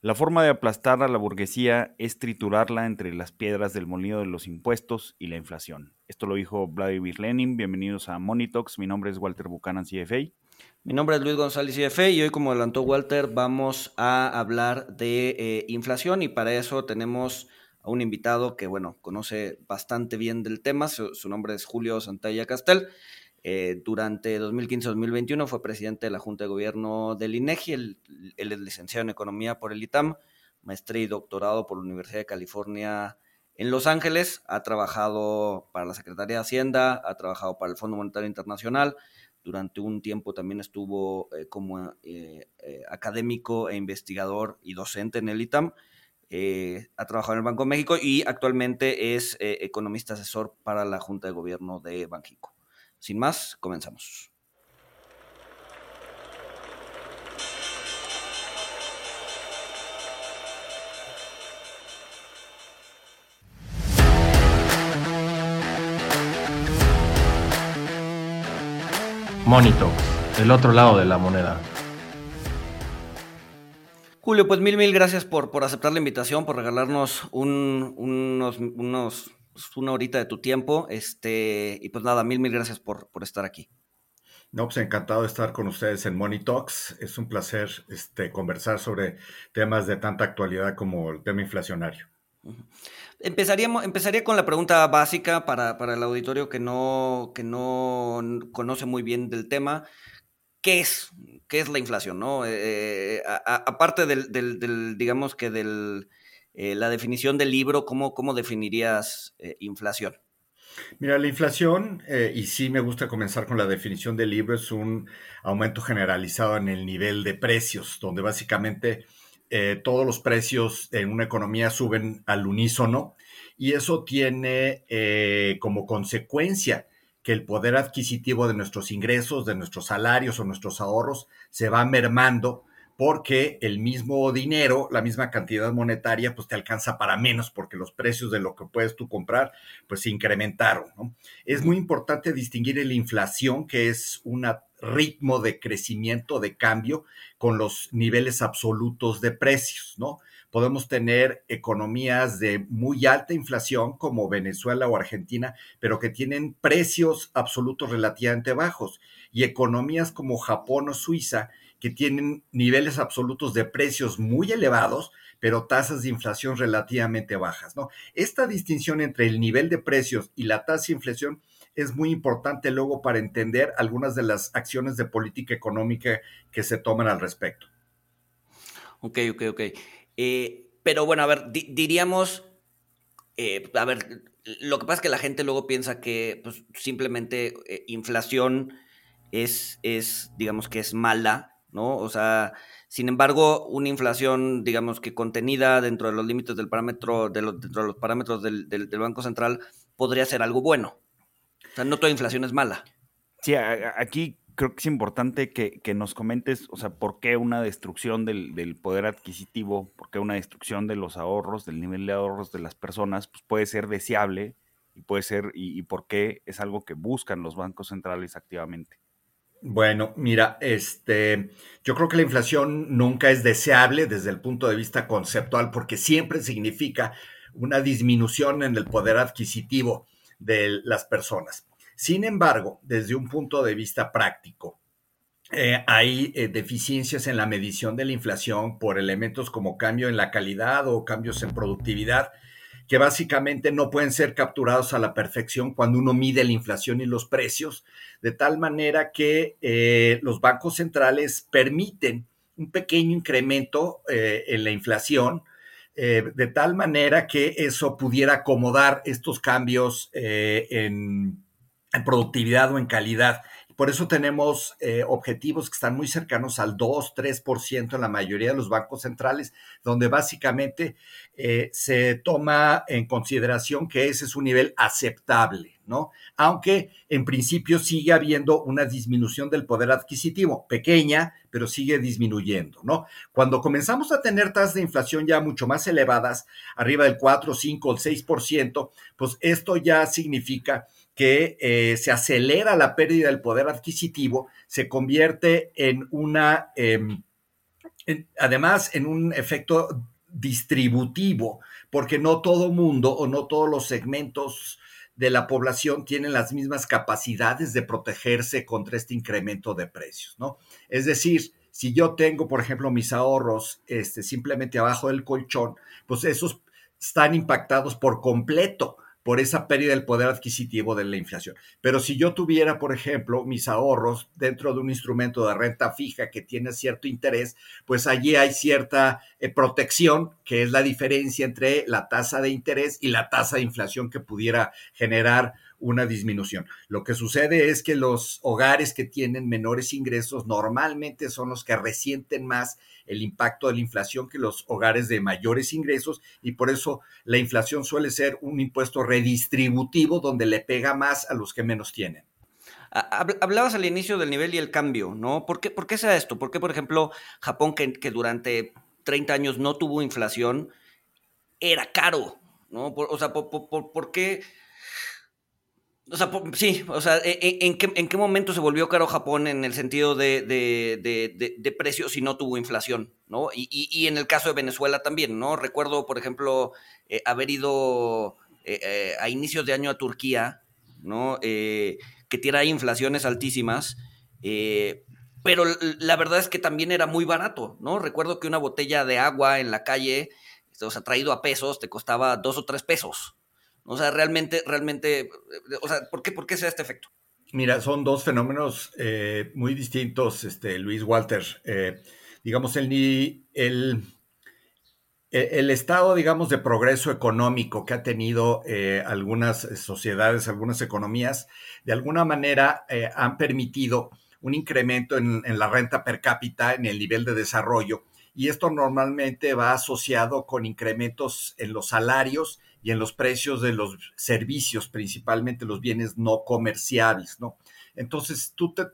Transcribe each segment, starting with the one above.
La forma de aplastar a la burguesía es triturarla entre las piedras del molino de los impuestos y la inflación. Esto lo dijo Vladimir Lenin. Bienvenidos a Monitox. Mi nombre es Walter Buchanan, CFA. Mi nombre es Luis González, CFA, y hoy, como adelantó Walter, vamos a hablar de eh, inflación y para eso tenemos a un invitado que, bueno, conoce bastante bien del tema. Su, su nombre es Julio Santalla Castel. Eh, durante 2015-2021 fue presidente de la Junta de Gobierno del INEGI, él, es licenciado en Economía por el ITAM, maestría y doctorado por la Universidad de California en Los Ángeles, ha trabajado para la Secretaría de Hacienda, ha trabajado para el Fondo Monetario Internacional, durante un tiempo también estuvo eh, como eh, académico e investigador y docente en el ITAM, ha trabajado en el Banco de México y actualmente es economista asesor para la Junta de Gobierno de Banjico. Sin más, comenzamos. Monito, el otro lado de la moneda. Julio, pues mil, mil gracias por, por aceptar la invitación, por regalarnos un, unos, unos una horita de tu tiempo. Este, y pues nada, mil, mil gracias por, por estar aquí. No, pues encantado de estar con ustedes en Money Talks. Es un placer este, conversar sobre temas de tanta actualidad como el tema inflacionario. Empezaríamos, empezaría con la pregunta básica para, para, el auditorio que no, que no conoce muy bien del tema. ¿Qué es? ¿Qué es la inflación? ¿no? Eh, aparte del, del, digamos que del, eh, la definición del libro, ¿cómo, cómo definirías eh, inflación? Mira, la inflación, eh, y sí me gusta comenzar con la definición del libro, es un aumento generalizado en el nivel de precios, donde básicamente todos los precios en una economía suben al unísono y eso tiene como consecuencia que el poder adquisitivo de nuestros ingresos, de nuestros salarios o nuestros ahorros se va mermando porque el mismo dinero, la misma cantidad monetaria, pues te alcanza para menos porque los precios de lo que puedes tú comprar, pues se incrementaron. Es muy importante distinguir la inflación, que es un ritmo de crecimiento, de cambio, con los niveles absolutos de precios, ¿no? Podemos tener economías de muy alta inflación como Venezuela o Argentina, pero que tienen precios absolutos relativamente bajos, y economías como Japón o Suiza, que tienen niveles absolutos de precios muy elevados, pero tasas de inflación relativamente bajas. ¿no? Esta distinción entre el nivel de precios y la tasa de inflación es muy importante luego para entender algunas de las acciones de política económica que se toman al respecto. Ok, ok, ok. Eh, pero bueno, a ver, diríamos, eh, a ver, lo que pasa es que la gente luego piensa que pues, simplemente eh, inflación es, es, digamos que es mala ¿no? O sea, sin embargo, una inflación, digamos que contenida dentro de los límites del parámetro, de dentro de los parámetros del, Banco Central, podría ser algo bueno. O sea, no toda inflación es mala. Sí, aquí creo que es importante que, nos comentes, o sea, por qué una destrucción del, poder adquisitivo, por qué una destrucción de los ahorros, del nivel de ahorros de las personas, pues puede ser deseable y puede ser, y por qué es algo que buscan los bancos centrales activamente. Bueno, mira, este, yo creo que la inflación nunca es deseable desde el punto de vista conceptual porque siempre significa una disminución en el poder adquisitivo de las personas. Sin embargo, desde un punto de vista práctico, eh, hay eh, deficiencias en la medición de la inflación por elementos como cambio en la calidad o cambios en productividad que básicamente no pueden ser capturados a la perfección cuando uno mide la inflación y los precios, de tal manera que eh, los bancos centrales permiten un pequeño incremento eh, en la inflación, eh, de tal manera que eso pudiera acomodar estos cambios en, en productividad o en calidad por eso tenemos eh, objetivos que están muy cercanos al 2, 3% en la mayoría de los bancos centrales, donde básicamente eh, se toma en consideración que ese es un nivel aceptable, ¿no? Aunque en principio sigue habiendo una disminución del poder adquisitivo, pequeña, pero sigue disminuyendo, ¿no? Cuando comenzamos a tener tasas de inflación ya mucho más elevadas, arriba del 4, 5 o 6%, pues esto ya significa que eh, se acelera la pérdida del poder adquisitivo, se convierte en una, em, además en un efecto distributivo, porque no todo mundo o no todos los segmentos de la población tienen las mismas capacidades de protegerse contra este incremento de precios, ¿no? Es decir, si yo tengo, por ejemplo, mis ahorros este, simplemente abajo del colchón, pues esos están impactados por completo por esa pérdida del poder adquisitivo de la inflación. Pero si yo tuviera, por ejemplo, mis ahorros dentro de un instrumento de renta fija que tiene cierto interés, pues allí hay cierta eh, protección, que es la diferencia entre la tasa de interés y la tasa de inflación que pudiera generar una disminución. Lo que sucede es que los hogares que tienen menores ingresos normalmente son los que resienten más el impacto de la inflación que los hogares de mayores ingresos y por eso la inflación suele ser un impuesto redistributivo donde le pega más a los que menos tienen. Hablabas al inicio del nivel y el cambio, ¿no? ¿Por qué, por qué sea esto? ¿Por qué, por ejemplo, Japón, que, durante 30 años no tuvo inflación, era caro, ¿no? o sea, por qué? O sea, sí, o sea, e, e, ¿en, qué, ¿en, qué, momento se volvió caro Japón en el sentido de, de, precios si no tuvo inflación? ¿no? Y, y, en el caso de Venezuela también, ¿no? Recuerdo, por ejemplo, eh, haber ido eh, eh, a inicios de año a Turquía, ¿no? que tiene inflaciones altísimas, pero la verdad es que también era muy barato, ¿no? Recuerdo que una botella de agua en la calle, o sea, traído a pesos, te costaba dos o tres pesos, o sea, realmente, realmente, o sea, ¿por qué, por qué se este efecto? Mira, son dos fenómenos eh, muy distintos, este, Luis Walter. Eh, digamos, el, el, el, estado, digamos, de progreso económico que ha tenido eh, algunas sociedades, algunas economías, de alguna manera han permitido un incremento en, en la renta per cápita, en el nivel de desarrollo, y esto normalmente va asociado con incrementos en los salarios y en los precios de los servicios, principalmente los bienes no comerciables, ¿no? Entonces, tú te,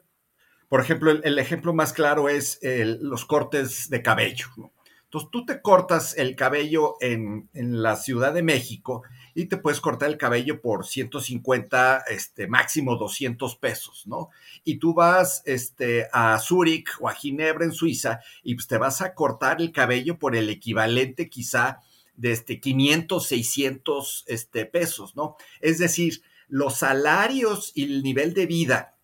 por ejemplo, el, ejemplo más claro es los cortes de cabello, ¿no? Entonces, tú te cortas el cabello en, en, la Ciudad de México y te puedes cortar el cabello por 150, este, máximo 200 pesos, ¿no? Y tú vas este, a Zúrich o a Ginebra en Suiza y pues te vas a cortar el cabello por el equivalente quizá de este 500, 600 este, pesos, ¿no? Es decir, los salarios y el nivel de vida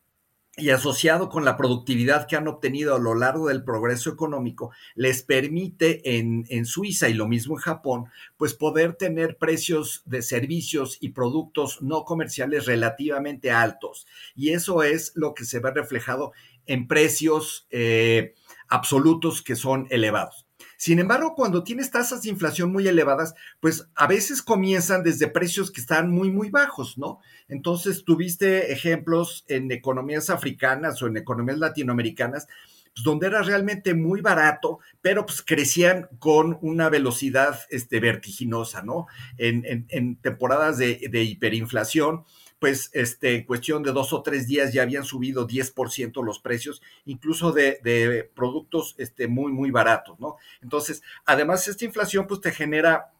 y asociado con la productividad que han obtenido a lo largo del progreso económico, les permite en, en, Suiza y lo mismo en Japón, pues poder tener precios de servicios y productos no comerciales relativamente altos. Y eso es lo que se ve reflejado en precios eh, absolutos que son elevados. Sin embargo, cuando tienes tasas de inflación muy elevadas, pues a veces comienzan desde precios que están muy, muy bajos, ¿no? Entonces, tuviste ejemplos en economías africanas o en economías latinoamericanas, pues, donde era realmente muy barato, pero pues crecían con una velocidad este, vertiginosa, ¿no? En, en, temporadas de, de hiperinflación, pues este, en cuestión de dos o tres días ya habían subido 10% los precios, incluso de, productos este, muy, muy baratos, ¿no? Entonces, además, esta inflación pues te genera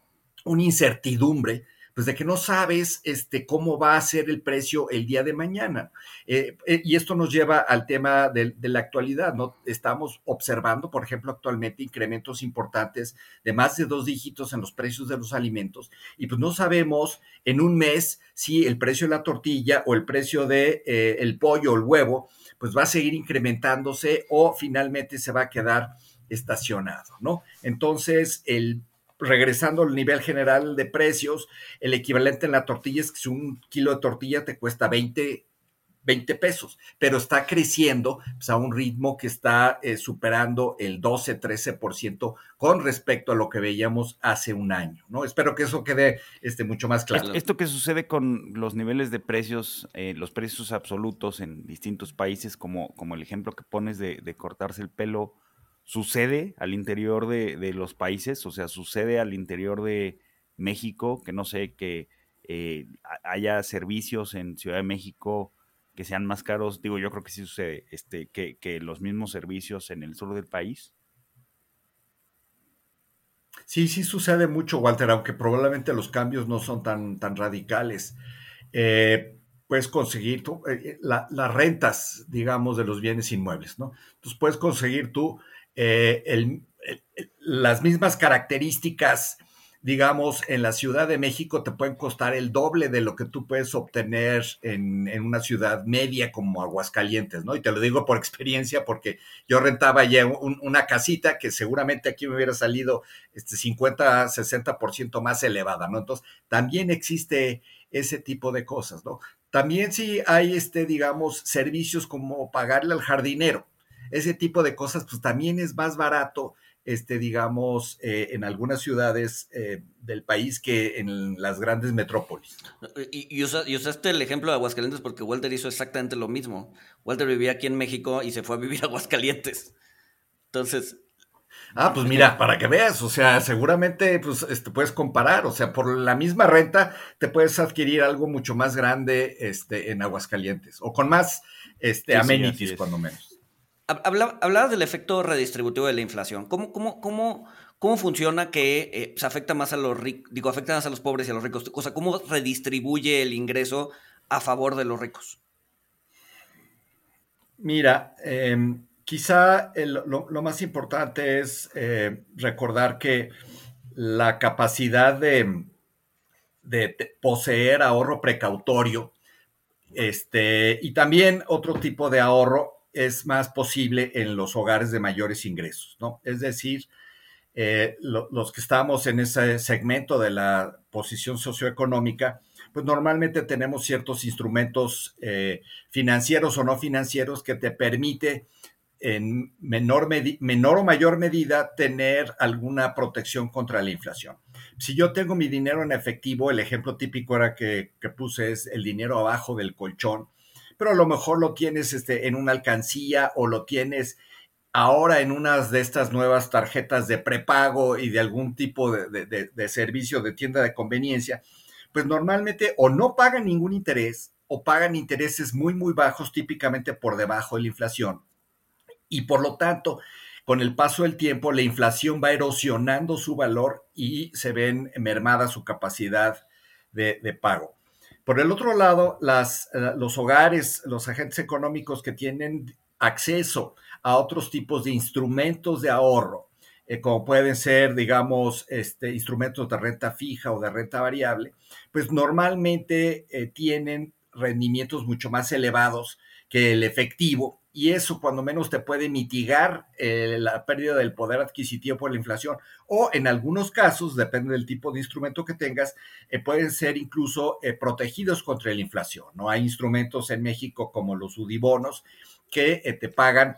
una incertidumbre pues de que no sabes este, cómo va a ser el precio el día de mañana. Eh, eh, y esto nos lleva al tema de, la actualidad, ¿no? Estamos observando, por ejemplo, actualmente incrementos importantes de más de dos dígitos en los precios de los alimentos y pues no sabemos en un mes si el precio de la tortilla o el precio de eh, el pollo o el huevo pues va a seguir incrementándose o finalmente se va a quedar estacionado, ¿no? Entonces, el regresando al nivel general de precios, el equivalente en la tortilla es que si un kilo de tortilla te cuesta 20, 20 pesos, pero está creciendo pues, a un ritmo que está eh, superando el 12-13% con respecto a lo que veíamos hace un año, ¿no? Espero que eso quede este, mucho más claro. Esto que sucede con los niveles de precios, eh, los precios absolutos en distintos países, como, como el ejemplo que pones de, de cortarse el pelo, sucede al interior de, los países, o sea, sucede al interior de México, que no sé, que eh, haya servicios en Ciudad de México que sean más caros, digo, yo creo que sí sucede, este, que, los mismos servicios en el sur del país. Sí, sí sucede mucho, Walter, aunque probablemente los cambios no son tan, tan radicales. Eh, puedes conseguir tú, eh, las rentas, digamos, de los bienes inmuebles, ¿no? Entonces puedes conseguir tú eh, las mismas características digamos, en la Ciudad de México te pueden costar el doble de lo que tú puedes obtener en, una ciudad media como Aguascalientes, ¿no? Y te lo digo por experiencia porque yo rentaba ya una casita que seguramente aquí me hubiera salido este 50, 60% más elevada, ¿no? Entonces, también existe ese tipo de cosas, ¿no? También sí hay, este, digamos, servicios como pagarle al jardinero. Ese tipo de cosas, pues también es más barato este, digamos, eh, en algunas ciudades eh, del país que en las grandes metrópolis. Y, y, usaste el ejemplo de Aguascalientes porque Walter hizo exactamente lo mismo. Walter vivía aquí en México y se fue a vivir a Aguascalientes. Entonces... Ah, pues mira, para que veas, o sea, seguramente pues, este, puedes comparar, o sea, por la misma renta te puedes adquirir algo mucho más grande este, en Aguascalientes o con más este, amenities, cuando menos. Hablabas del efecto redistributivo de la inflación. ¿Cómo, cómo, cómo, cómo funciona que eh, se afecta más a los ricos, digo, afecta más a los pobres y a los ricos? O sea, ¿cómo redistribuye el ingreso a favor de los ricos? Mira, em, quizá lo, más importante es eh, recordar que la capacidad de, de, poseer ahorro precautorio este, y también otro tipo de ahorro es más posible en los hogares de mayores ingresos, ¿no? Es decir, eh, los que estamos en ese segmento de la posición socioeconómica, pues normalmente tenemos ciertos instrumentos eh, financieros o no financieros que te permite en menor, menor o mayor medida tener alguna protección contra la inflación. Si yo tengo mi dinero en efectivo, el ejemplo típico era que, que puse es el dinero abajo del colchón, pero a lo mejor lo tienes este, en una alcancía o lo tienes ahora en unas de estas nuevas tarjetas de prepago y de algún tipo de, servicio de tienda de conveniencia, pues normalmente o no pagan ningún interés o pagan intereses muy, muy bajos, típicamente por debajo de la inflación. Y por lo tanto, con el paso del tiempo, la inflación va erosionando su valor y se ven mermada su capacidad de pago. Por el otro lado, las, eh, los hogares, los agentes económicos que tienen acceso a otros tipos de instrumentos de ahorro, eh, como pueden ser, digamos, este, instrumentos de renta fija o de renta variable, pues normalmente eh, tienen rendimientos mucho más elevados que el efectivo y eso cuando menos te puede mitigar eh, la pérdida del poder adquisitivo por la inflación o en algunos casos, depende del tipo de instrumento que tengas, eh, pueden ser incluso eh, protegidos contra la inflación. ¿no? Hay instrumentos en México como los UDIBonos que te pagan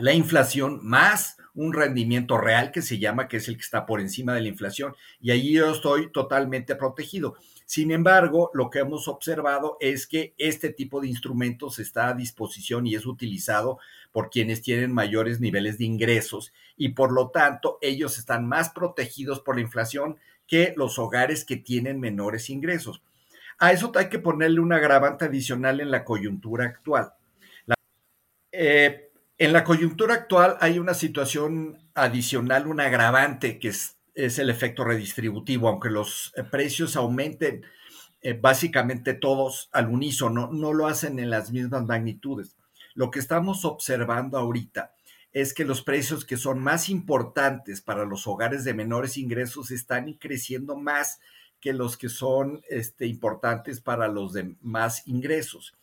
la inflación más un rendimiento real que se llama, que es el que está por encima de la inflación, y ahí yo estoy totalmente protegido. Sin embargo, lo que hemos observado es que este tipo de instrumentos está a disposición y es utilizado por quienes tienen mayores niveles de ingresos y por lo tanto ellos están más protegidos por la inflación que los hogares que tienen menores ingresos. A eso hay que ponerle una agravante adicional en la coyuntura actual. Eh, en la coyuntura actual hay una situación adicional, un agravante que es es el efecto redistributivo, aunque los eh, precios aumenten eh, básicamente todos al unísono, no lo hacen en las mismas magnitudes. Lo que estamos observando ahorita es que los precios que son más importantes para los hogares de menores ingresos están creciendo más que los que son este, importantes para los de más ingresos.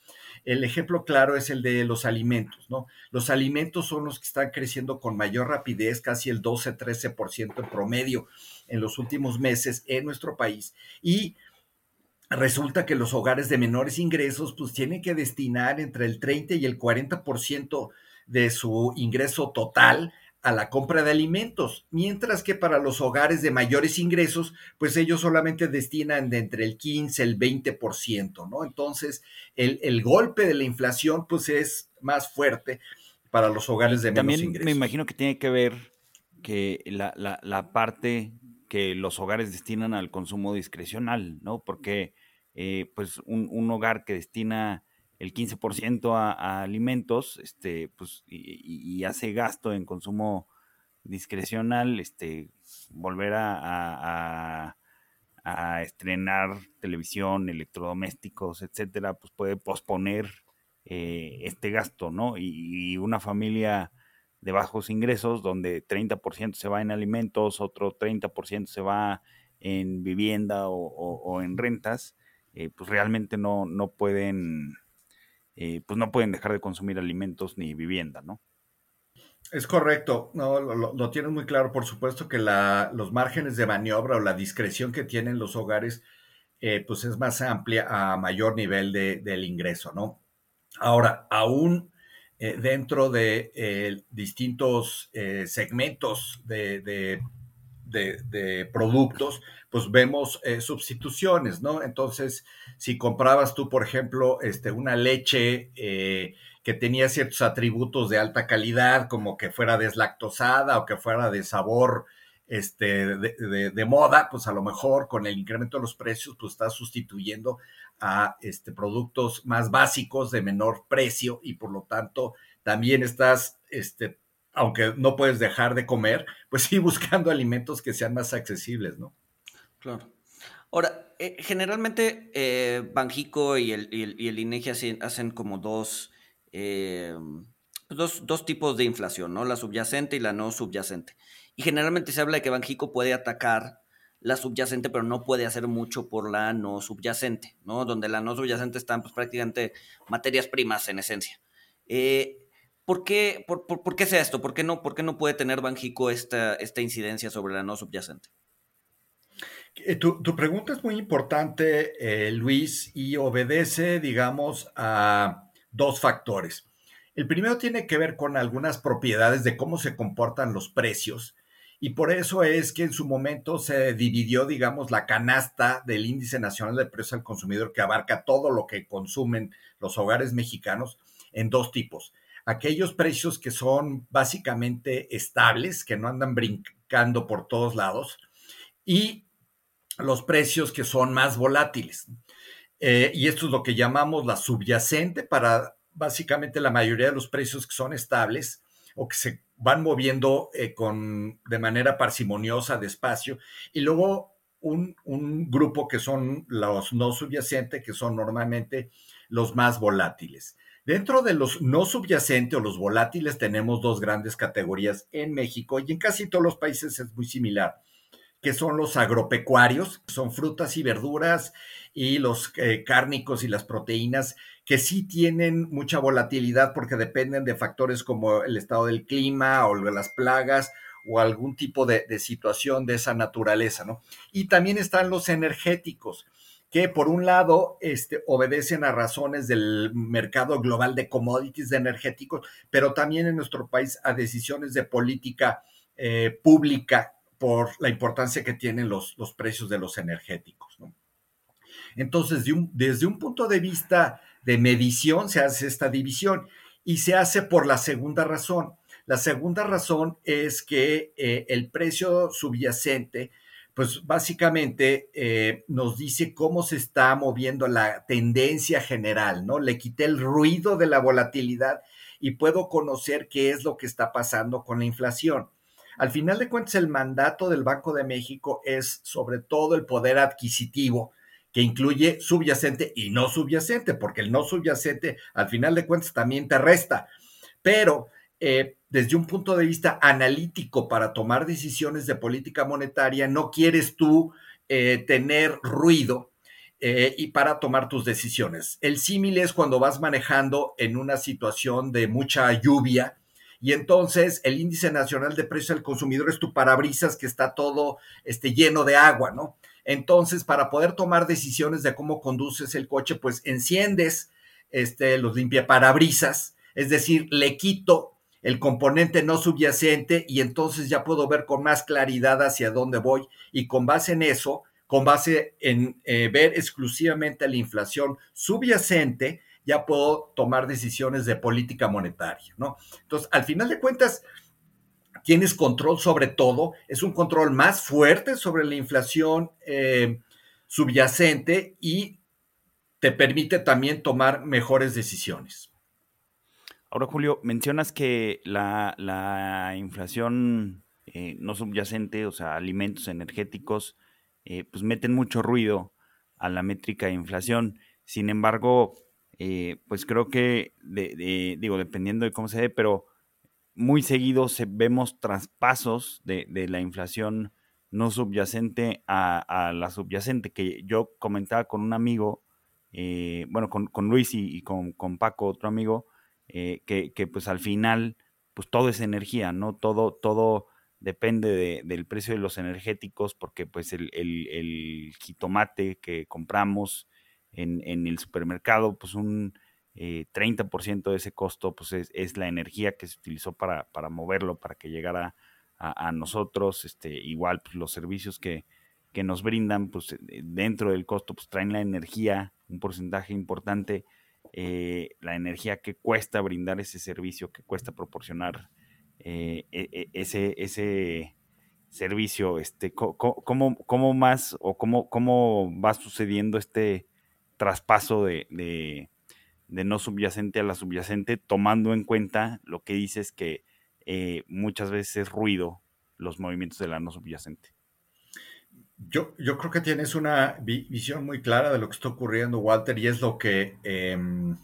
El ejemplo claro es el de los alimentos, ¿no? Los alimentos son los que están creciendo con mayor rapidez, casi el 12-13% en promedio en los últimos meses en nuestro país. Y resulta que los hogares de menores ingresos pues tienen que destinar entre el 30 y el 40% de su ingreso total a la compra de alimentos, mientras que para los hogares de mayores ingresos, pues ellos solamente destinan de entre el 15 el 20%, ¿no? Entonces, el, golpe de la inflación, pues es más fuerte para los hogares de menos ingresos. También me imagino que tiene que ver que la, parte que los hogares destinan al consumo discrecional, ¿no? Porque, eh, pues, un, un hogar que destina el 15% a, alimentos, este, pues, y, hace gasto en consumo discrecional, este, volver a, estrenar televisión, electrodomésticos, etcétera, pues puede posponer eh, este gasto, ¿no? Y, una familia de bajos ingresos, donde 30% se va en alimentos, otro 30% se va en vivienda o, en rentas, eh, pues realmente no, no pueden, eh, pues no pueden dejar de consumir alimentos ni vivienda, ¿no? Es correcto, no, lo, tienes muy claro. Por supuesto que la, los márgenes de maniobra o la discreción que tienen los hogares, eh, pues es más amplia a mayor nivel de, del ingreso, ¿no? Ahora, aún eh, dentro de distintos segmentos de, de, productos, pues vemos sustituciones, ¿no? Entonces, si comprabas tú, por ejemplo, este, una leche que tenía ciertos atributos de alta calidad, como que fuera deslactosada o que fuera de sabor este, de, moda, pues a lo mejor con el incremento de los precios, pues estás sustituyendo a este, productos más básicos de menor precio y por lo tanto también estás, este, aunque no puedes dejar de comer, pues sí buscando alimentos que sean más accesibles, ¿no? Claro. Ahora, eh, generalmente eh, Banjico y el, y el, INEGI hacen como dos eh, dos, dos, tipos de inflación, ¿no? La subyacente y la no subyacente. Y generalmente se habla de que Banjico puede atacar la subyacente, pero no puede hacer mucho por la no subyacente, ¿no? Donde la no subyacente están pues, prácticamente materias primas en esencia. Eh, ¿por, qué, por, por, qué sea esto? ¿Por qué no, por qué no puede tener Banjico esta, esta incidencia sobre la no subyacente? Eh, tu, tu, pregunta es muy importante, Luis, y obedece, digamos, a dos factores. El primero tiene que ver con algunas propiedades de cómo se comportan los precios y por eso es que en su momento se dividió, digamos, la canasta del índice nacional de precios al consumidor que abarca todo lo que consumen los hogares mexicanos en dos tipos. Aquellos precios que son básicamente estables, que no andan brincando por todos lados, y los precios que son más volátiles. Eh, y esto es lo que llamamos la subyacente para básicamente la mayoría de los precios que son estables o que se van moviendo eh, con, de manera parsimoniosa, despacio. Y luego un, un, grupo que son los no subyacentes, que son normalmente los más volátiles. Dentro de los no subyacentes o los volátiles tenemos dos grandes categorías en México y en casi todos los países es muy similar, que son los agropecuarios, son frutas y verduras y los eh, cárnicos y las proteínas que sí tienen mucha volatilidad porque dependen de factores como el estado del clima o de las plagas o algún tipo de, situación de esa naturaleza, ¿no? Y también están los energéticos, que por un lado este, obedecen a razones del mercado global de commodities de energéticos, pero también en nuestro país a decisiones de política eh, pública por la importancia que tienen los, los precios de los energéticos. Entonces, desde un punto de vista de medición se hace esta división y se hace por la segunda razón. La segunda razón es que eh, el precio subyacente, pues básicamente eh, nos dice cómo se está moviendo la tendencia general, ¿no? Le quité el ruido de la volatilidad y puedo conocer qué es lo que está pasando con la inflación. Al final de cuentas, el mandato del Banco de México es sobre todo el poder adquisitivo que incluye subyacente y no subyacente, porque el no subyacente al final de cuentas también te resta. Pero eh, desde un punto de vista analítico para tomar decisiones de política monetaria, no quieres tú eh, tener ruido eh, y para tomar tus decisiones. El símil es cuando vas manejando en una situación de mucha lluvia y entonces el índice nacional de precios al consumidor es tu parabrisas que está todo este, lleno de agua, ¿no? Entonces, para poder tomar decisiones de cómo conduces el coche, pues enciendes este, los limpiaparabrisas, es decir, le quito el componente no subyacente y entonces ya puedo ver con más claridad hacia dónde voy y con base en eso, con base en eh, ver exclusivamente la inflación subyacente, ya puedo tomar decisiones de política monetaria, ¿no? Entonces, al final de cuentas, tienes control sobre todo, es un control más fuerte sobre la inflación eh, subyacente y te permite también tomar mejores decisiones. Ahora, Julio, mencionas que la, inflación eh, no subyacente, o sea, alimentos energéticos, eh, pues meten mucho ruido a la métrica de inflación. Sin embargo, pues creo que, digo, dependiendo de cómo se ve, pero muy seguido se, vemos traspasos de, la inflación no subyacente a, la subyacente, que yo comentaba con un amigo, eh, bueno, con, Luis y, con, Paco, otro amigo, eh, que, pues al final, pues todo es energía, ¿no? Todo, todo depende del precio de los energéticos, porque pues el, el, jitomate que compramos en, en, el supermercado, pues un 30% eh, de ese costo pues es, la energía que se utilizó para, para moverlo, para que llegara a, nosotros, este, igual pues, los servicios que, que nos brindan, pues eh, dentro del costo, pues traen la energía, un porcentaje importante, eh, la energía que cuesta brindar ese servicio, que cuesta proporcionar e, e, ese, ese servicio, este, ¿cómo, cómo, más o cómo, cómo va sucediendo este traspaso de, de no subyacente a la subyacente, tomando en cuenta lo que dices que eh, muchas veces es ruido los movimientos de la no subyacente. Yo, yo creo que tienes una visión muy clara de lo que está ocurriendo, Walter, y es lo que em,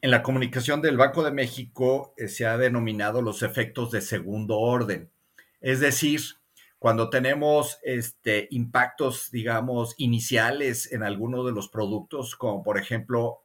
en la comunicación del Banco de México eh, se ha denominado los efectos de segundo orden. Es decir, cuando tenemos este, impactos, digamos, iniciales en algunos de los productos, como por ejemplo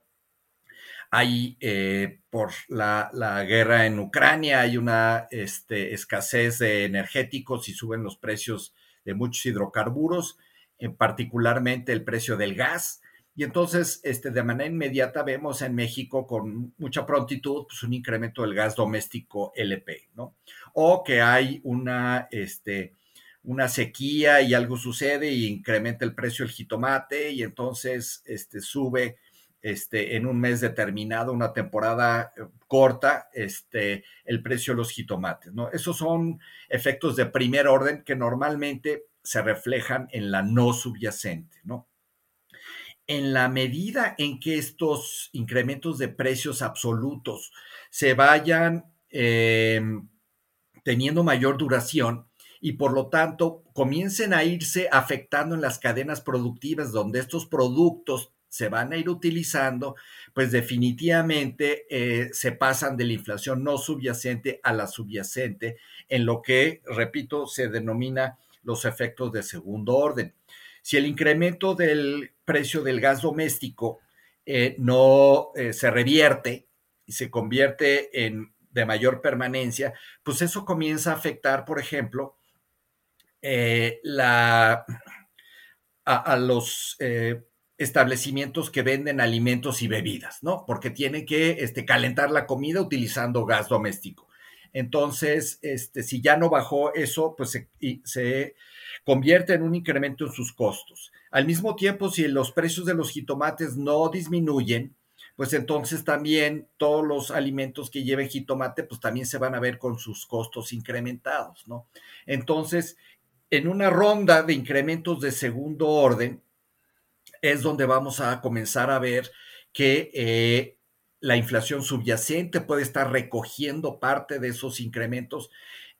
hay eh, por la, guerra en Ucrania, hay una este, escasez de energéticos y suben los precios de muchos hidrocarburos, en particularmente el precio del gas. Y entonces, este, de manera inmediata vemos en México con mucha prontitud pues, un incremento del gas doméstico LP, ¿no? O que hay una, este, una sequía y algo sucede y incrementa el precio del jitomate y entonces este, sube este, en un mes determinado, una temporada eh, corta, este, el precio de los jitomates. ¿no? Esos son efectos de primer orden que normalmente se reflejan en la no subyacente. ¿no? En la medida en que estos incrementos de precios absolutos se vayan em, teniendo mayor duración, y por lo tanto comiencen a irse afectando en las cadenas productivas donde estos productos se van a ir utilizando, pues definitivamente eh, se pasan de la inflación no subyacente a la subyacente, en lo que, repito, se denomina los efectos de segundo orden. Si el incremento del precio del gas doméstico eh, no eh, se revierte y se convierte en de mayor permanencia, pues eso comienza a afectar, por ejemplo, la, a, los establecimientos que venden alimentos y bebidas, ¿no? Porque tienen que este, calentar la comida utilizando gas doméstico. Entonces, este, si ya no bajó eso, pues se, se, convierte en un incremento en sus costos. Al mismo tiempo, si los precios de los jitomates no disminuyen, pues entonces también todos los alimentos que lleven jitomate, pues también se van a ver con sus costos incrementados, ¿no? Entonces, en una ronda de incrementos de segundo orden, es donde vamos a comenzar a ver que eh, la inflación subyacente puede estar recogiendo parte de esos incrementos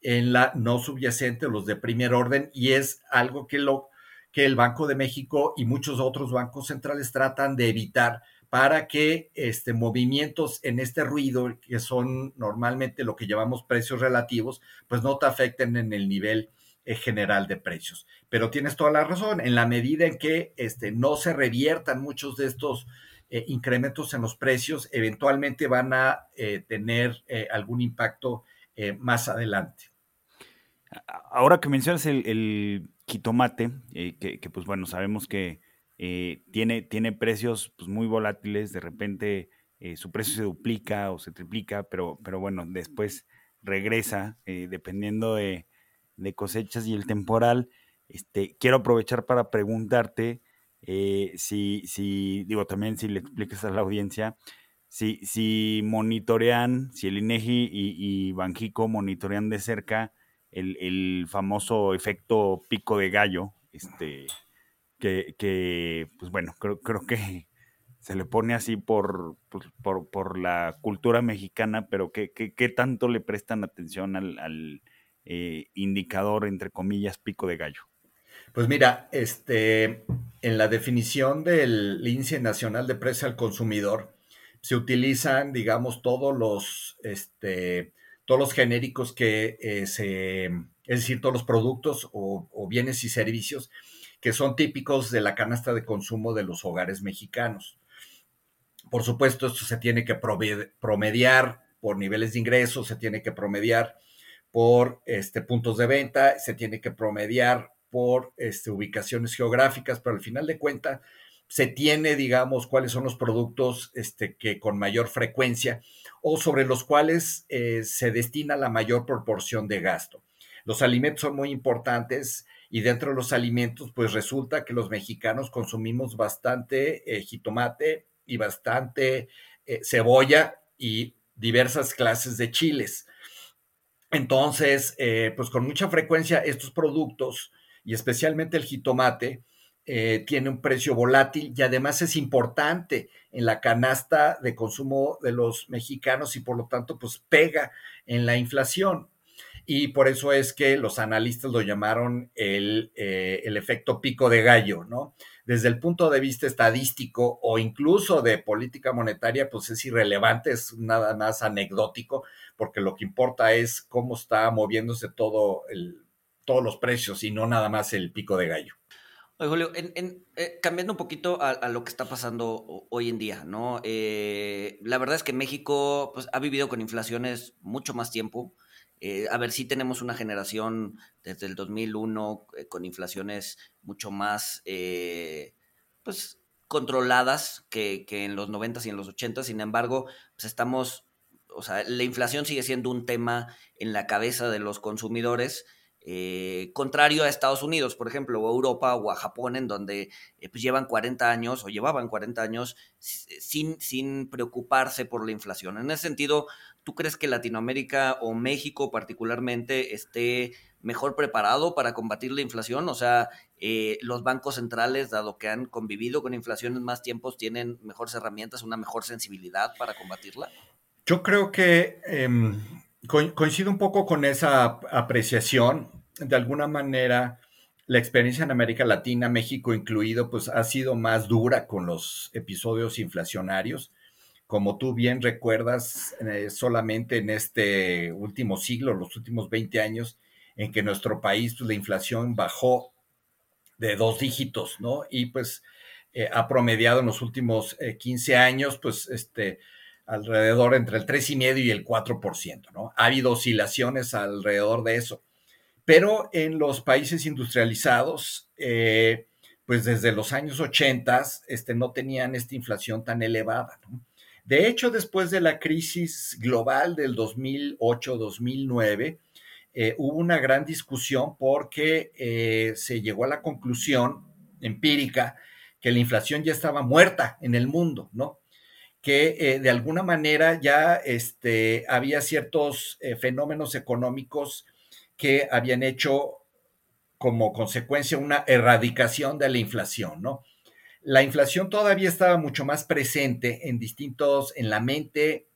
en la no subyacente, los de primer orden, y es algo que, lo, que el Banco de México y muchos otros bancos centrales tratan de evitar para que este, movimientos en este ruido, que son normalmente lo que llamamos precios relativos, pues no te afecten en el nivel general de precios. Pero tienes toda la razón, en la medida en que este, no se reviertan muchos de estos eh, incrementos en los precios, eventualmente van a eh, tener algún impacto más adelante. Ahora que mencionas el, el jitomate, que, que, pues bueno, sabemos que tiene, tiene precios pues, muy volátiles, de repente su precio se duplica o se triplica, pero, pero bueno, después regresa, dependiendo de, de cosechas y el temporal, este, quiero aprovechar para preguntarte eh, si, si, digo también si le explicas a la audiencia, si, si monitorean, si el INEGI y, y Banjico monitorean de cerca el, famoso efecto pico de gallo, este, que, pues bueno, creo, creo que se le pone así por, pues, por, por, la cultura mexicana, pero ¿qué, qué, tanto le prestan atención al eh, indicador, entre comillas, pico de gallo? Pues mira, este, en la definición del índice nacional de precio al consumidor, se utilizan, digamos, todos los este, todos los genéricos que eh, se, es decir, todos los productos o, o, bienes y servicios que son típicos de la canasta de consumo de los hogares mexicanos. Por supuesto, esto se tiene que promediar por niveles de ingresos, se tiene que promediar por este, puntos de venta, se tiene que promediar por este, ubicaciones geográficas, pero al final de cuentas se tiene, digamos, cuáles son los productos este, que con mayor frecuencia o sobre los cuales eh, se destina la mayor proporción de gasto. Los alimentos son muy importantes y dentro de los alimentos, pues resulta que los mexicanos consumimos bastante eh, jitomate y bastante eh, cebolla y diversas clases de chiles. Entonces, pues con mucha frecuencia estos productos y especialmente el jitomate, eh, tiene un precio volátil y además es importante en la canasta de consumo de los mexicanos y por lo tanto pues pega en la inflación. Y por eso es que los analistas lo llamaron el, eh, el efecto pico de gallo, ¿no? Desde el punto de vista estadístico o incluso de política monetaria, pues es irrelevante, es nada más anecdótico, porque lo que importa es cómo está moviéndose todo el, todos los precios y no nada más el pico de gallo. Oye, Julio, en, eh, cambiando un poquito a, lo que está pasando hoy en día, ¿no? Eh, la verdad es que México pues, ha vivido con inflaciones mucho más tiempo. Eh, a ver, sí tenemos una generación desde el 2001 con inflaciones mucho más, pues, controladas que, que, en los 90 y en los 80. Sin embargo, pues estamos, o sea, la inflación sigue siendo un tema en la cabeza de los consumidores eh, contrario a Estados Unidos, por ejemplo, o Europa o a Japón, en donde eh, pues llevan 40 años o llevaban 40 años sin, sin preocuparse por la inflación. En ese sentido, ¿tú crees que Latinoamérica o México particularmente esté mejor preparado para combatir la inflación? O sea, eh, los bancos centrales, dado que han convivido con inflación en más tiempos, tienen mejores herramientas, una mejor sensibilidad para combatirla. Yo creo que em, coincido un poco con esa apreciación. De alguna manera, la experiencia en América Latina, México incluido, pues ha sido más dura con los episodios inflacionarios. Como tú bien recuerdas, eh, solamente en este último siglo, los últimos 20 años, en que nuestro país, pues, la inflación bajó de dos dígitos, ¿no? Y pues eh, ha promediado en los últimos 15 eh, años, pues, este, alrededor entre el 3,5 y el 4%, ¿no? Ha habido oscilaciones alrededor de eso. Pero en los países industrializados, eh, pues desde los años 80 este, no tenían esta inflación tan elevada. ¿no? De hecho, después de la crisis global del 2008-2009, eh, hubo una gran discusión porque eh, se llegó a la conclusión empírica que la inflación ya estaba muerta en el mundo, ¿no? Que eh, de alguna manera ya este, había ciertos eh, fenómenos económicos que habían hecho como consecuencia una erradicación de la inflación, ¿no? La inflación todavía estaba mucho más presente en distintos, en la mente,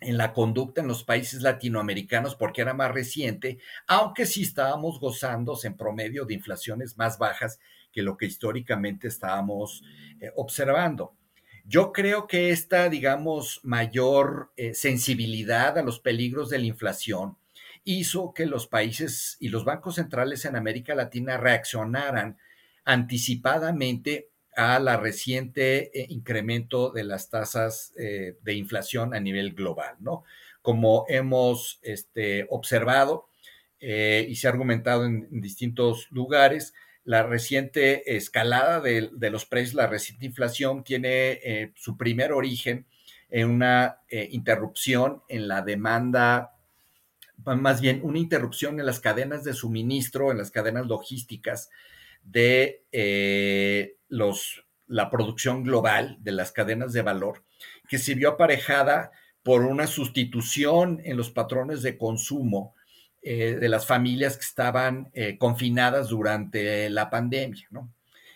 en la conducta en los países latinoamericanos porque era más reciente, aunque sí estábamos gozando en promedio de inflaciones más bajas que lo que históricamente estábamos eh, observando. Yo creo que esta, digamos, mayor eh, sensibilidad a los peligros de la inflación hizo que los países y los bancos centrales en América Latina reaccionaran anticipadamente a la reciente eh, incremento de las tasas eh, de inflación a nivel global, ¿no? Como hemos este, observado y se ha argumentado en distintos lugares, la reciente escalada de, los precios, la reciente inflación tiene eh, su primer origen en una eh, interrupción en la demanda, más bien una interrupción en las cadenas de suministro, en las cadenas logísticas de eh, los, la producción global, de las cadenas de valor, que se vio aparejada por una sustitución en los patrones de consumo eh, de las familias que estaban eh, confinadas durante la pandemia, ¿no?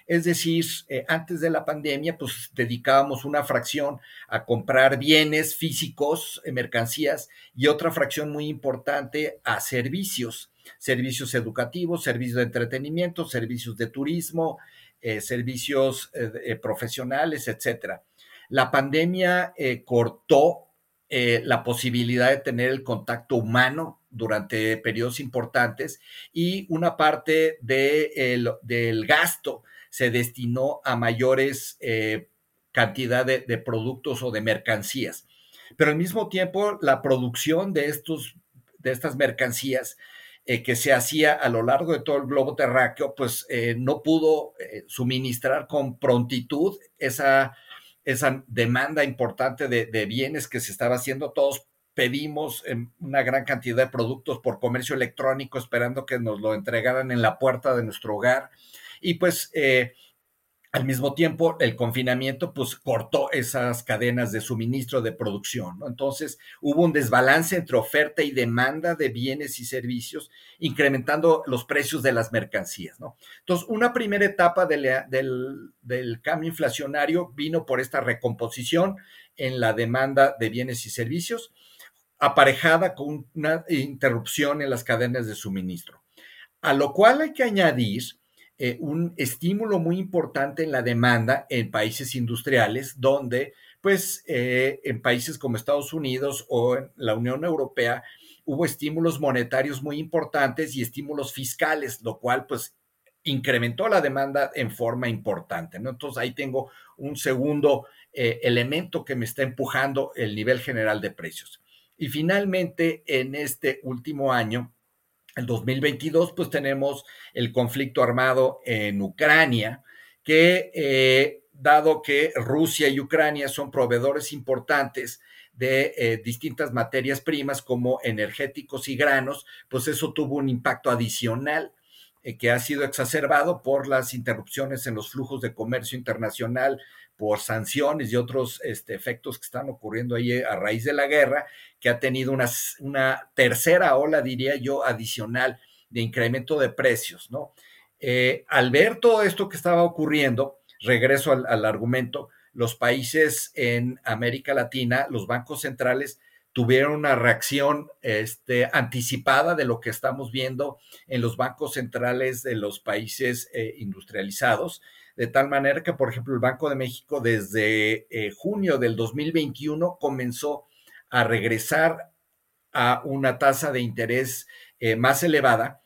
Es decir, eh, antes de la pandemia, pues dedicábamos una fracción a comprar bienes físicos, mercancías, y otra fracción muy importante a servicios, servicios educativos, servicios de entretenimiento, servicios de turismo, servicios profesionales, etcétera. La pandemia cortó la posibilidad de tener el contacto humano durante periodos importantes y una parte del gasto se destinó a mayores eh, cantidad de, productos o de mercancías. Pero al mismo tiempo, la producción de, estos, de estas mercancías eh, que se hacía a lo largo de todo el globo terráqueo, pues eh, no pudo eh, suministrar con prontitud esa esa demanda importante de, de bienes que se estaba haciendo. Todos pedimos una gran cantidad de productos por comercio electrónico esperando que nos lo entregaran en la puerta de nuestro hogar. Y pues eh, al mismo tiempo, el confinamiento pues cortó esas cadenas de suministro de producción. Entonces hubo un desbalance entre oferta y demanda de bienes y servicios, incrementando los precios de las mercancías. Entonces, una primera etapa del, del cambio inflacionario vino por esta recomposición en la demanda de bienes y servicios, aparejada con una interrupción en las cadenas de suministro. A lo cual hay que añadir eh, un estímulo muy importante en la demanda en países industriales, donde, pues, eh, en países como Estados Unidos o en la Unión Europea, hubo estímulos monetarios muy importantes y estímulos fiscales, lo cual, pues, incrementó la demanda en forma importante, ¿no? Entonces, ahí tengo un segundo eh, elemento que me está empujando el nivel general de precios. Y finalmente, en este último año, el 2022, pues tenemos el conflicto armado en Ucrania, que eh, dado que Rusia y Ucrania son proveedores importantes de eh, distintas materias primas como energéticos y granos, pues eso tuvo un impacto adicional eh, que ha sido exacerbado por las interrupciones en los flujos de comercio internacional por sanciones y otros este, efectos que están ocurriendo ahí a raíz de la guerra, que ha tenido una, tercera ola, diría yo, adicional de incremento de precios, ¿no? Eh, al ver todo esto que estaba ocurriendo, regreso al, al, argumento, los países en América Latina, los bancos centrales tuvieron una reacción este, anticipada de lo que estamos viendo en los bancos centrales de los países eh, industrializados de tal manera que, por ejemplo, el Banco de México desde eh, junio del 2021 comenzó a regresar a una tasa de interés eh, más elevada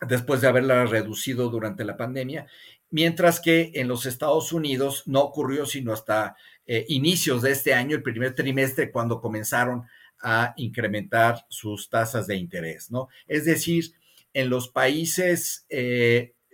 después de haberla reducido durante la pandemia, mientras que en los Estados Unidos no ocurrió sino hasta eh, inicios de este año, el primer trimestre, cuando comenzaron a incrementar sus tasas de interés, ¿no? Es decir, en los países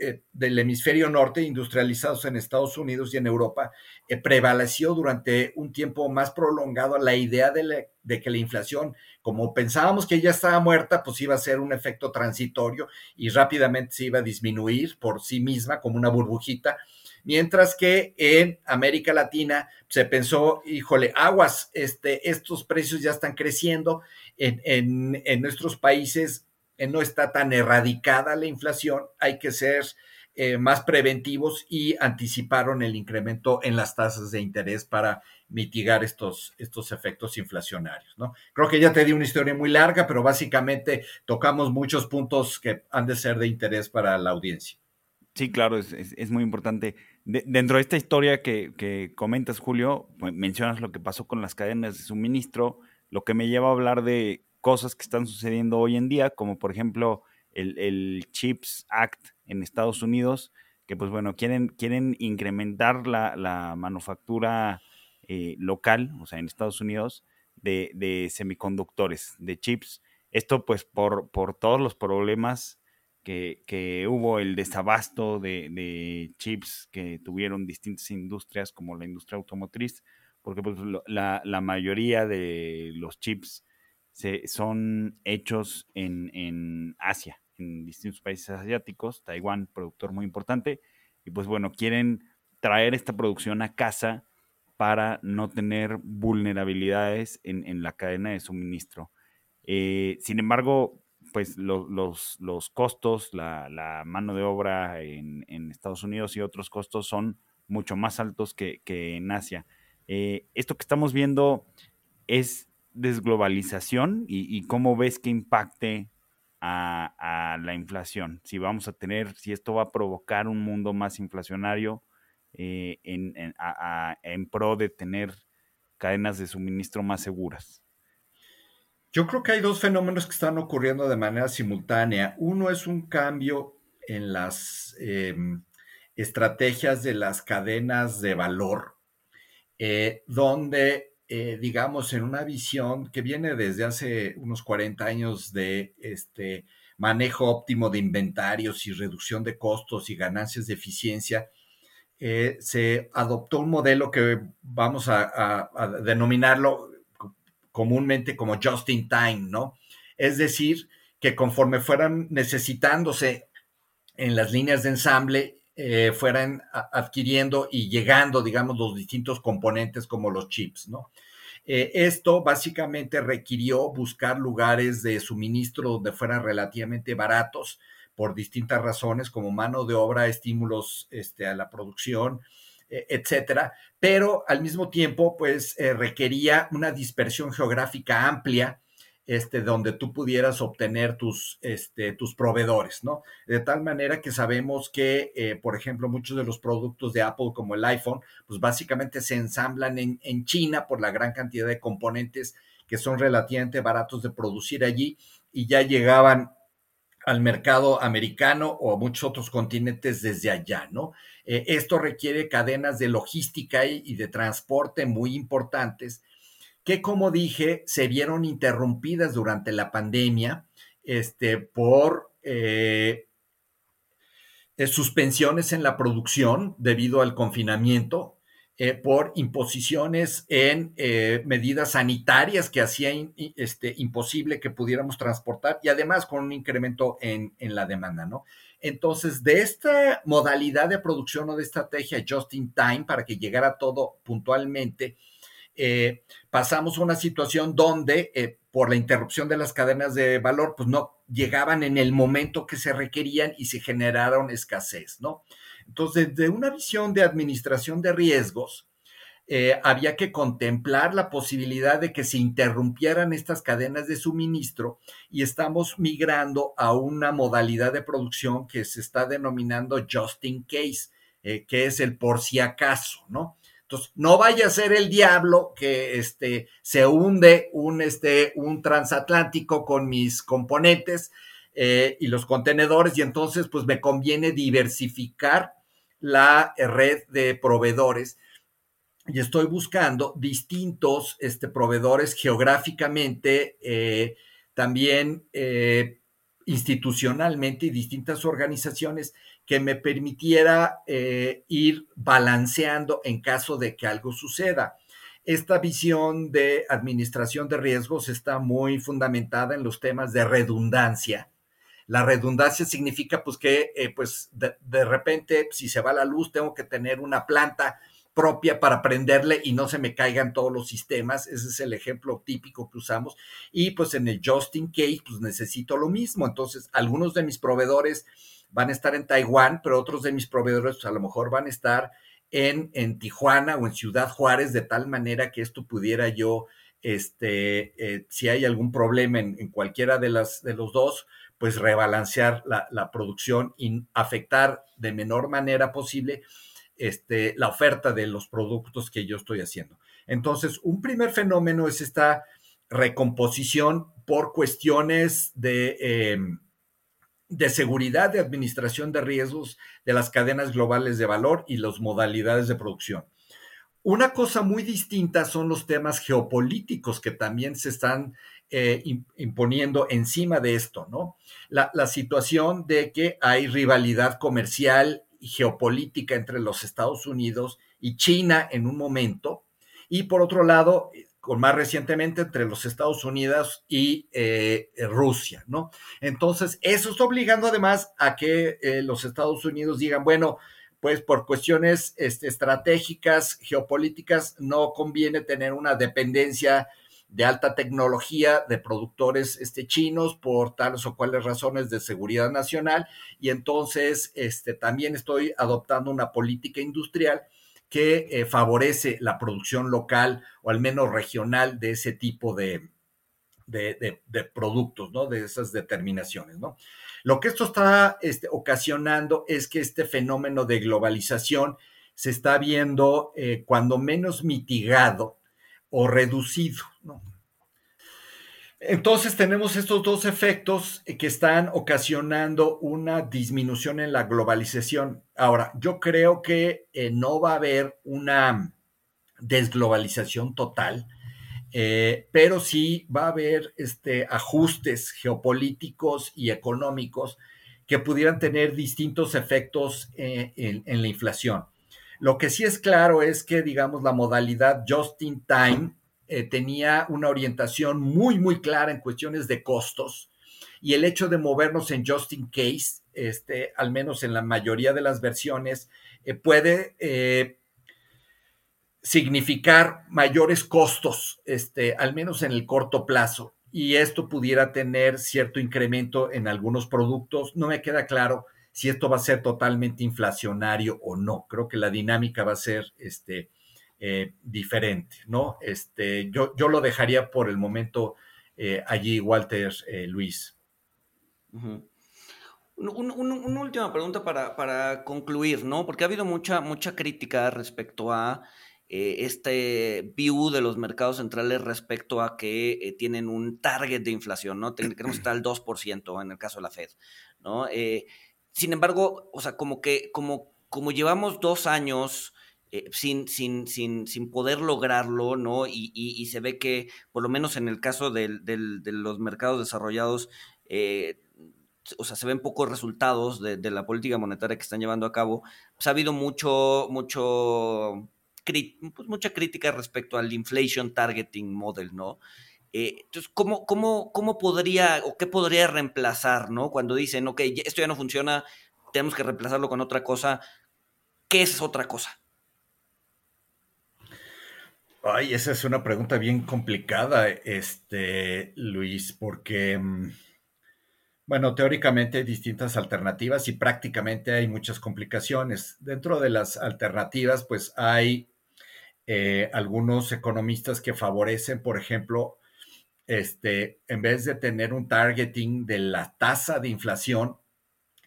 eh, del hemisferio norte, industrializados en Estados Unidos y en Europa, eh, prevaleció durante un tiempo más prolongado la idea de, que la inflación, como pensábamos que ya estaba muerta, pues iba a ser un efecto transitorio y rápidamente se iba a disminuir por sí misma como una burbujita. Mientras que en América Latina se pensó, híjole, aguas, este, estos precios ya están creciendo en, en, en nuestros países no está tan erradicada la inflación, hay que ser eh, más preventivos y anticiparon el incremento en las tasas de interés para mitigar estos, estos efectos inflacionarios. ¿no? Creo que ya te di una historia muy larga, pero básicamente tocamos muchos puntos que han de ser de interés para la audiencia. Sí, claro, es, es, muy importante. De, dentro de esta historia que, que comentas, Julio, pues, mencionas lo que pasó con las cadenas de suministro, lo que me lleva a hablar de cosas que están sucediendo hoy en día, como por ejemplo el, el CHIPS Act en Estados Unidos, que pues bueno, quieren, quieren incrementar la, la manufactura eh, local, o sea, en Estados Unidos, de, de, semiconductores, de chips. Esto pues por, por todos los problemas que, que hubo, el desabasto de, de, chips que tuvieron distintas industrias, como la industria automotriz, porque pues la, la mayoría de los chips se, son hechos en, en, Asia, en distintos países asiáticos, Taiwán, productor muy importante, y pues bueno, quieren traer esta producción a casa para no tener vulnerabilidades en, en la cadena de suministro. Eh, sin embargo, pues lo, los, los, costos, la, la, mano de obra en, en, Estados Unidos y otros costos son mucho más altos que, que en Asia. Eh, esto que estamos viendo es desglobalización y, y cómo ves que impacte a, a, la inflación. Si vamos a tener, si esto va a provocar un mundo más inflacionario eh, en, en, a, en, pro de tener cadenas de suministro más seguras? Yo creo que hay dos fenómenos que están ocurriendo de manera simultánea. Uno es un cambio en las em, estrategias de las cadenas de valor, eh, donde, eh, digamos, en una visión que viene desde hace unos 40 años de este manejo óptimo de inventarios y reducción de costos y ganancias de eficiencia, eh, se adoptó un modelo que vamos a, denominarlo comúnmente como just in time, ¿no? Es decir, que conforme fueran necesitándose en las líneas de ensamble, eh, fueran adquiriendo y llegando, digamos, los distintos componentes como los chips, ¿no? Eh, esto básicamente requirió buscar lugares de suministro donde fueran relativamente baratos por distintas razones, como mano de obra, estímulos este, a la producción, e, etcétera, pero al mismo tiempo, pues eh, requería una dispersión geográfica amplia este, donde tú pudieras obtener tus, este, tus proveedores, ¿no? De tal manera que sabemos que, eh, por ejemplo, muchos de los productos de Apple, como el iPhone, pues básicamente se ensamblan en, China por la gran cantidad de componentes que son relativamente baratos de producir allí y ya llegaban al mercado americano o a muchos otros continentes desde allá, ¿no? Eh, esto requiere cadenas de logística y de transporte muy importantes que como dije, se vieron interrumpidas durante la pandemia este, por eh, eh, suspensiones en la producción debido al confinamiento, eh, por imposiciones en medidas sanitarias que hacían este, imposible que pudiéramos transportar y además con un incremento en, en la demanda, ¿no? Entonces, de esta modalidad de producción o de estrategia just in time para que llegara todo puntualmente, eh, pasamos a una situación donde eh, por la interrupción de las cadenas de valor, pues no llegaban en el momento que se requerían y se generaron escasez, ¿no? Entonces, de una visión de administración de riesgos, eh, había que contemplar la posibilidad de que se interrumpieran estas cadenas de suministro y estamos migrando a una modalidad de producción que se está denominando just in case, que es el por si acaso, ¿no? No vaya a ser el diablo que este, se hunde un, este, un transatlántico con mis componentes eh, y los contenedores y entonces pues me conviene diversificar la red de proveedores. Y estoy buscando distintos este, proveedores geográficamente, eh, también eh, institucionalmente y distintas organizaciones que me permitiera eh, ir balanceando en caso de que algo suceda. Esta visión de administración de riesgos está muy fundamentada en los temas de redundancia. La redundancia significa pues que eh, pues de, de, repente si se va la luz tengo que tener una planta propia para prenderle y no se me caigan todos los sistemas. Ese es el ejemplo típico que usamos. Y pues en el just in case pues necesito lo mismo. Entonces algunos de mis proveedores van a estar en Taiwán, pero otros de mis proveedores pues, a lo mejor van a estar en, en Tijuana o en Ciudad Juárez, de tal manera que esto pudiera yo, este, eh, si hay algún problema en, en, cualquiera de, las, de los dos, pues rebalancear la, la, producción y afectar de menor manera posible este, la oferta de los productos que yo estoy haciendo. Entonces, un primer fenómeno es esta recomposición por cuestiones de... Eh, de seguridad de administración de riesgos de las cadenas globales de valor y las modalidades de producción. Una cosa muy distinta son los temas geopolíticos que también se están eh, imponiendo encima de esto, ¿no? La, la situación de que hay rivalidad comercial y geopolítica entre los Estados Unidos y China en un momento, y por otro lado, con más recientemente entre los Estados Unidos y eh, Rusia, ¿no? Entonces, eso está obligando además a que eh, los Estados Unidos digan, bueno, pues por cuestiones este, estratégicas, geopolíticas, no conviene tener una dependencia de alta tecnología de productores este, chinos por tales o cuales razones de seguridad nacional y entonces este, también estoy adoptando una política industrial que eh, favorece la producción local o al menos regional de ese tipo de, de, productos, ¿no? De esas determinaciones, ¿no? Lo que esto está este, ocasionando es que este fenómeno de globalización se está viendo eh, cuando menos mitigado o reducido. Entonces tenemos estos dos efectos que están ocasionando una disminución en la globalización. Ahora, yo creo que eh, no va a haber una desglobalización total, eh, pero sí va a haber este, ajustes geopolíticos y económicos que pudieran tener distintos efectos eh, en, la inflación. Lo que sí es claro es que, digamos, la modalidad just in time eh, tenía una orientación muy, muy clara en cuestiones de costos y el hecho de movernos en just in case, este, al menos en la mayoría de las versiones, puede significar mayores costos, este, al menos en el corto plazo, y esto pudiera tener cierto incremento en algunos productos. No me queda claro si esto va a ser totalmente inflacionario o no. Creo que la dinámica va a ser este, eh, diferente, ¿no? Este, yo, yo, lo dejaría por el momento eh, allí, Walter eh, Luis. una última pregunta para, para, concluir, ¿no? Porque ha habido mucha, mucha crítica respecto a este view de los mercados centrales respecto a que tienen un target de inflación, ¿no? Queremos estar al 2% en el caso de la Fed, ¿no? Sin embargo, o sea, como que, como, como llevamos dos años sin, sin, sin, sin, poder lograrlo, ¿no? Y, se ve que, por lo menos en el caso de los mercados desarrollados, o sea, se ven pocos resultados de, de, la política monetaria que están llevando a cabo. Pues ha habido mucho, mucho pues, mucha crítica respecto al inflation targeting model, ¿no? Eh, entonces, ¿cómo, cómo, ¿cómo podría o qué podría reemplazar, ¿no? Cuando dicen, ok, esto ya no funciona, tenemos que reemplazarlo con otra cosa. ¿Qué es otra cosa? Ay, esa es una pregunta bien complicada, este, Luis, porque, mm, bueno, teóricamente hay distintas alternativas y prácticamente hay muchas complicaciones. Dentro de las alternativas, pues hay eh, algunos economistas que favorecen, por ejemplo, este, en vez de tener un targeting de la tasa de inflación,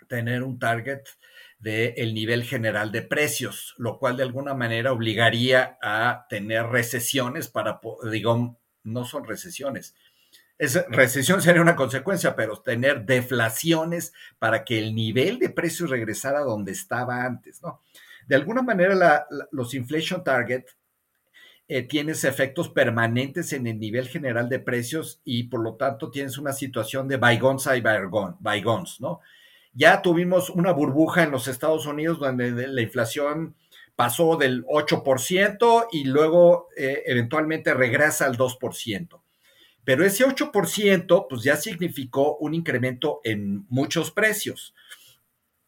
tener un target del nivel general de precios, lo cual de alguna manera obligaría a tener recesiones para, digo, no son recesiones. Es, recesión sería una consecuencia, pero tener deflaciones para que el nivel de precios regresara a donde estaba antes, ¿no? De alguna manera, los inflation target eh, tienes efectos permanentes en el nivel general de precios y por lo tanto tienes una situación de bygones y bygones, ¿no? Ya tuvimos una burbuja en los Estados Unidos donde la inflación pasó del 8% y luego eh, eventualmente regresa al 2%. Pero ese 8% pues ya significó un incremento en muchos precios.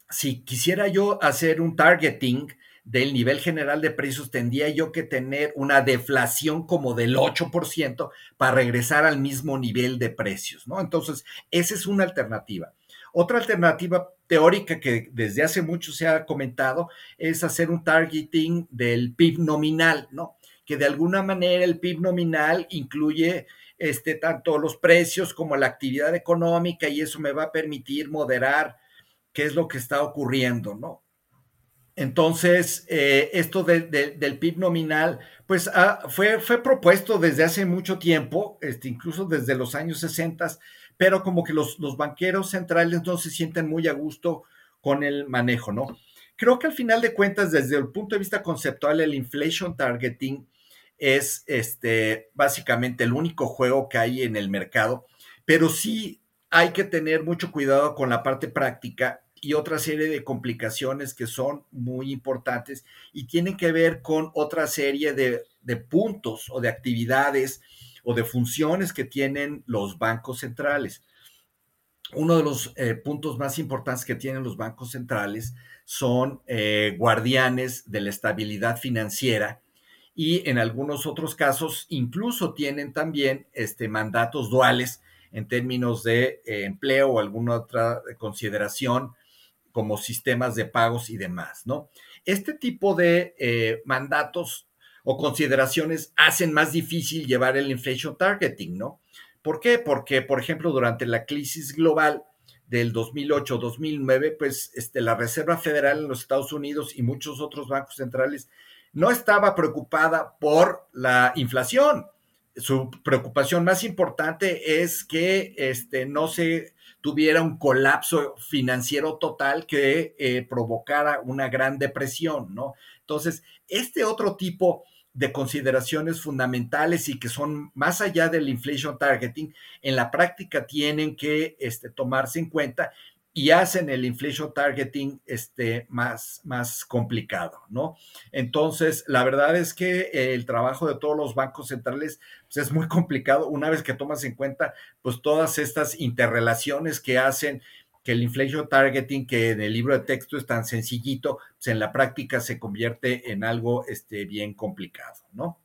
Si quisiera yo hacer un targeting del nivel general de precios, tendría yo que tener una deflación como del 8% para regresar al mismo nivel de precios, ¿no? Entonces, esa es una alternativa. Otra alternativa teórica que desde hace mucho se ha comentado es hacer un targeting del PIB nominal, ¿no? Que de alguna manera el PIB nominal incluye este, tanto los precios como la actividad económica y eso me va a permitir moderar qué es lo que está ocurriendo, ¿no? Entonces, eh, esto del PIB nominal, pues ah, fue, fue propuesto desde hace mucho tiempo, este, incluso desde los años 60, pero como que los, los, banqueros centrales no se sienten muy a gusto con el manejo, ¿no? Creo que al final de cuentas, desde el punto de vista conceptual, el inflation targeting es este, básicamente el único juego que hay en el mercado, pero sí hay que tener mucho cuidado con la parte práctica y otra serie de complicaciones que son muy importantes y tienen que ver con otra serie de, puntos o de actividades o de funciones que tienen los bancos centrales. Uno de los eh, puntos más importantes que tienen los bancos centrales son eh, guardianes de la estabilidad financiera y en algunos otros casos incluso tienen también este, mandatos duales en términos de eh, empleo o alguna otra consideración como sistemas de pagos y demás, ¿no? Este tipo de mandatos o consideraciones hacen más difícil llevar el inflation targeting, ¿no? ¿Por qué? Porque, por ejemplo, durante la crisis global del 2008-2009, pues este, la Reserva Federal en los Estados Unidos y muchos otros bancos centrales no estaba preocupada por la inflación. Su preocupación más importante es que este, no se tuviera un colapso financiero total que eh, provocara una gran depresión, ¿no? Entonces, este otro tipo de consideraciones fundamentales y que son más allá del inflation targeting, en la práctica tienen que este, tomarse en cuenta y hacen el inflation targeting este, más, más complicado, ¿no? Entonces, la verdad es que el trabajo de todos los bancos centrales pues, es muy complicado una vez que tomas en cuenta pues todas estas interrelaciones que hacen que el inflation targeting, que en el libro de texto es tan sencillito, pues en la práctica se convierte en algo este, bien complicado, ¿no?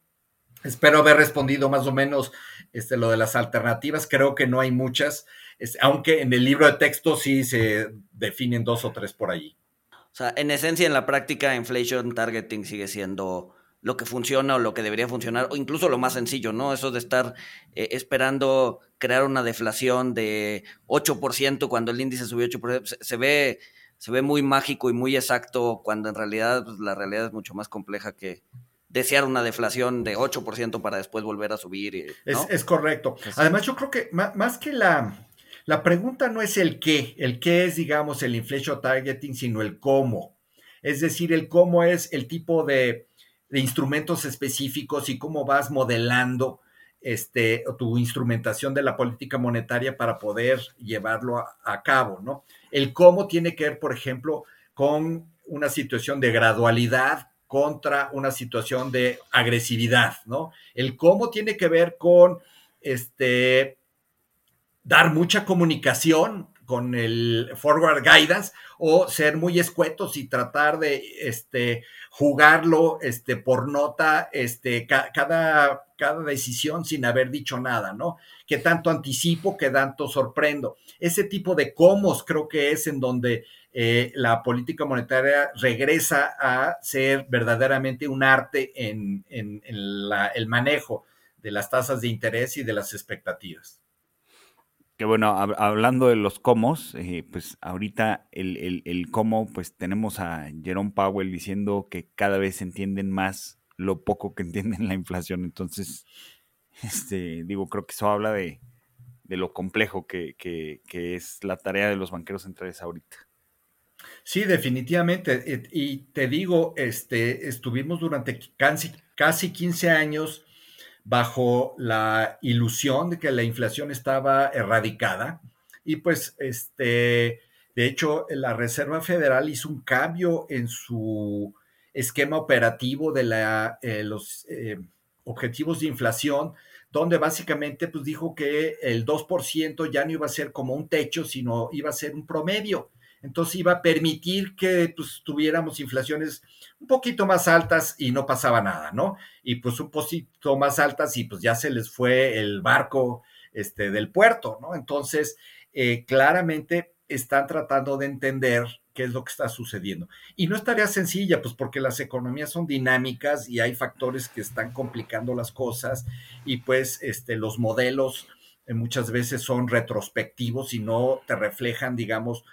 Espero haber respondido más o menos este, lo de las alternativas. Creo que no hay muchas aunque en el libro de texto sí se definen dos o tres por allí. O sea, en esencia, en la práctica, inflation targeting sigue siendo lo que funciona o lo que debería funcionar, o incluso lo más sencillo, ¿no? Eso de estar eh, esperando crear una deflación de 8% cuando el índice subió 8%, se, ve, se ve muy mágico y muy exacto cuando en realidad pues, la realidad es mucho más compleja que desear una deflación de 8% para después volver a subir. Es, correcto. Además, yo creo que más que la la pregunta no es el qué, el qué es, digamos, el inflation targeting, sino el cómo. Es decir, el cómo es el tipo de, instrumentos específicos y cómo vas modelando este, tu instrumentación de la política monetaria para poder llevarlo a, a, cabo, ¿no? El cómo tiene que ver, por ejemplo, con una situación de gradualidad contra una situación de agresividad, ¿no? El cómo tiene que ver con este, dar mucha comunicación con el forward guidance o ser muy escuetos y tratar de este, jugarlo este, por nota este, cada, cada decisión sin haber dicho nada, ¿no? Que tanto anticipo, que tanto sorprendo. Ese tipo de comos creo que es en donde eh, la política monetaria regresa a ser verdaderamente un arte en, el manejo de las tasas de interés y de las expectativas. Que bueno, hablando de los comos, eh, pues ahorita el, el, cómo, pues tenemos a Jerome Powell diciendo que cada vez entienden más lo poco que entienden la inflación. Entonces, este, digo, creo que eso habla de, lo complejo que, es la tarea de los banqueros centrales ahorita. Sí, definitivamente. Y te digo, este, estuvimos durante casi, casi 15 años bajo la ilusión de que la inflación estaba erradicada. Y pues, este, de hecho, la Reserva Federal hizo un cambio en su esquema operativo de la, eh, los eh, objetivos de inflación, donde básicamente pues dijo que el 2% ya no iba a ser como un techo, sino iba a ser un promedio entonces iba a permitir que pues, tuviéramos inflaciones un poquito más altas y no pasaba nada, ¿no? Y pues un poquito más altas y pues ya se les fue el barco este, del puerto, ¿no? Entonces, eh, claramente están tratando de entender qué es lo que está sucediendo. Y no es tarea sencilla, pues porque las economías son dinámicas y hay factores que están complicando las cosas y pues este, los modelos eh, muchas veces son retrospectivos y no te reflejan, digamos,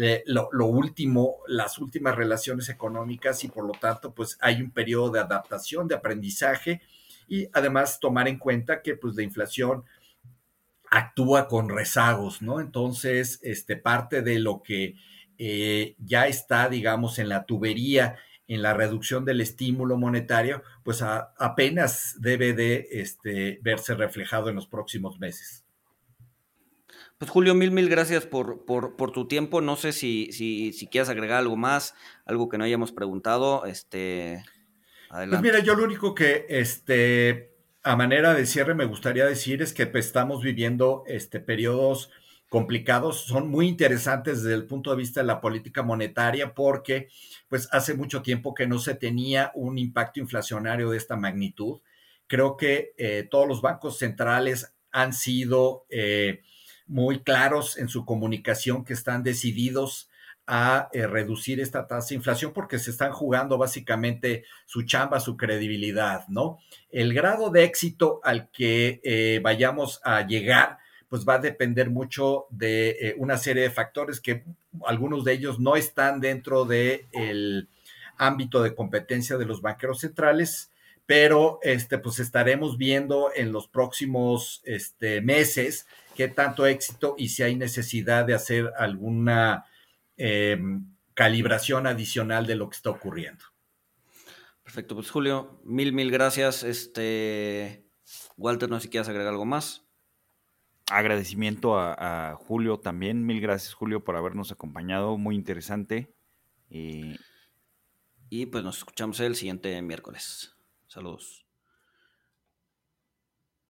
eh, lo, último, las últimas relaciones económicas y por lo tanto, pues hay un periodo de adaptación, de aprendizaje y además tomar en cuenta que pues la inflación actúa con rezagos, ¿no? Entonces, este, parte de lo que eh, ya está, digamos, en la tubería, en la reducción del estímulo monetario, pues apenas debe de este, verse reflejado en los próximos meses. Pues Julio, mil, mil gracias por, por, tu tiempo. No sé si, si, si, quieres agregar algo más, algo que no hayamos preguntado. Este, adelante. Pues mira, yo lo único que este, a manera de cierre me gustaría decir es que pues, estamos viviendo este, periodos complicados, son muy interesantes desde el punto de vista de la política monetaria porque pues hace mucho tiempo que no se tenía un impacto inflacionario de esta magnitud. Creo que eh, todos los bancos centrales han sido eh, muy claros en su comunicación que están decididos a eh, reducir esta tasa de inflación porque se están jugando básicamente su chamba, su credibilidad, ¿no? El grado de éxito al que eh, vayamos a llegar, pues va a depender mucho de eh, una serie de factores que algunos de ellos no están dentro de el ámbito de competencia de los banqueros centrales, pero este, pues estaremos viendo en los próximos este, meses qué tanto éxito y si hay necesidad de hacer alguna em, calibración adicional de lo que está ocurriendo. Perfecto, pues Julio, mil, mil gracias. Este, Walter, no sé si quieres agregar algo más. Agradecimiento a, Julio también. Mil gracias, Julio, por habernos acompañado. Muy interesante. Y... y pues nos escuchamos el siguiente miércoles. Saludos.